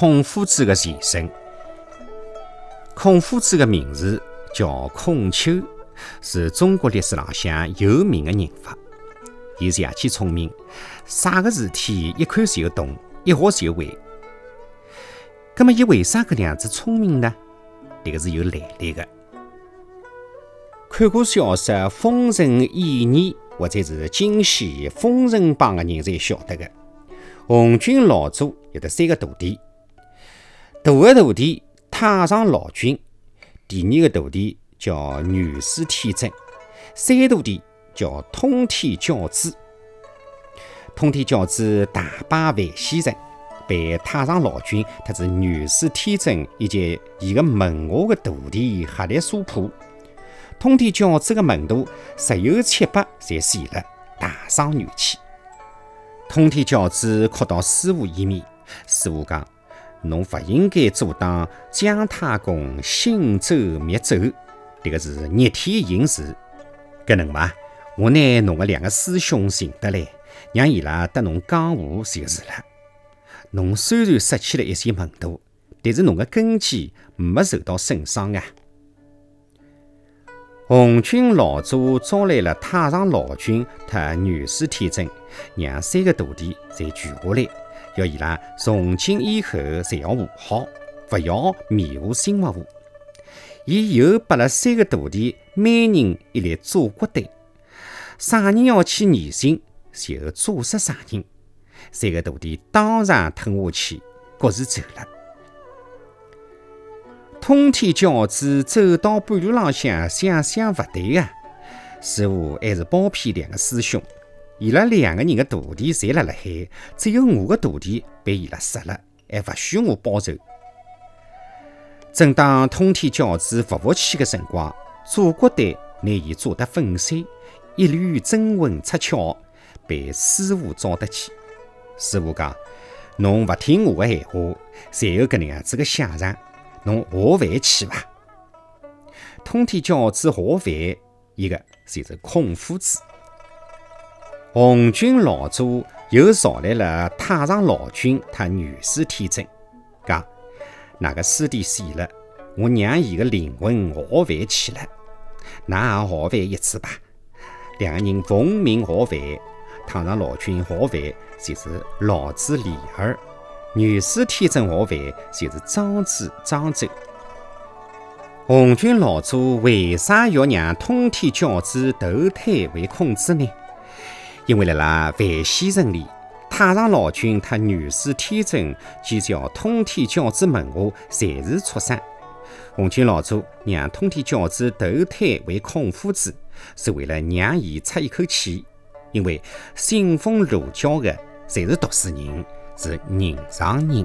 孔夫子的前身。孔夫子的名字叫孔丘，是中国历史浪向有名的人物。伊是邪气聪明，啥个事体一看就懂，一学就会。那么，伊为啥搿样子聪明呢？迭个是有来历的。看过小说《封神演义》或者是《惊喜封神榜》的人侪晓得的。红军老祖有得三个徒弟，大个徒弟太上老君，第二个徒弟叫元始天尊，三徒弟叫通天教主。通天教主大败范西人，被太上老君特子元始天尊以及伊个门下的徒弟合力所破。通天教主的门徒十有七八侪死了，大伤元气。通天教主哭到师傅面，师傅讲：“侬勿应该阻挡姜太公兴周灭纣，迭个是逆天行事。搿能伐？我拿侬个两个师兄寻得来，让伊拉搭侬讲话就是了。侬虽然失去了一些门徒，但是侬个根基没受到损伤啊。”红军老祖招来了太上老君和元始天尊，让三个徒弟侪聚下来，要伊拉从今以后侪要和好，勿要面无心物物。伊又拨了三个徒弟每人一粒祖国丹，啥人要去念经，就炸死啥人。三个徒弟当场吞下去，各自走了。通天教主走到半路浪向，想想勿对啊！似乎还是包庇两个师兄。伊拉两个人的徒弟侪辣辣海，只有我的徒弟被伊拉杀了，还勿许我报仇。正当通天教主勿服气的辰光，左国队拿伊炸得粉碎，一缕真魂出窍，被师傅找得去。师傅讲：“侬勿听我的闲话，才有搿能样子的下场。”侬下凡去伐？通天教主下凡，一个就是孔夫子。红军老祖又召来了太上老君和元始天尊，讲哪个师弟死了，我让伊个灵魂下凡去了，㑚也下凡一次吧。两个人奉命下凡，太上老君下凡就是老子李儿。元始天尊下凡就是庄子庄周。红军老祖为啥要让通天教主投胎为孔子呢？因为辣辣范西城里，太上老君和元始天尊即叫通天教主门下侪是畜生。红军老祖让通天教主投胎为孔夫子，是为了让伊出一口气，因为信奉儒教的侪是读书人。是人上人。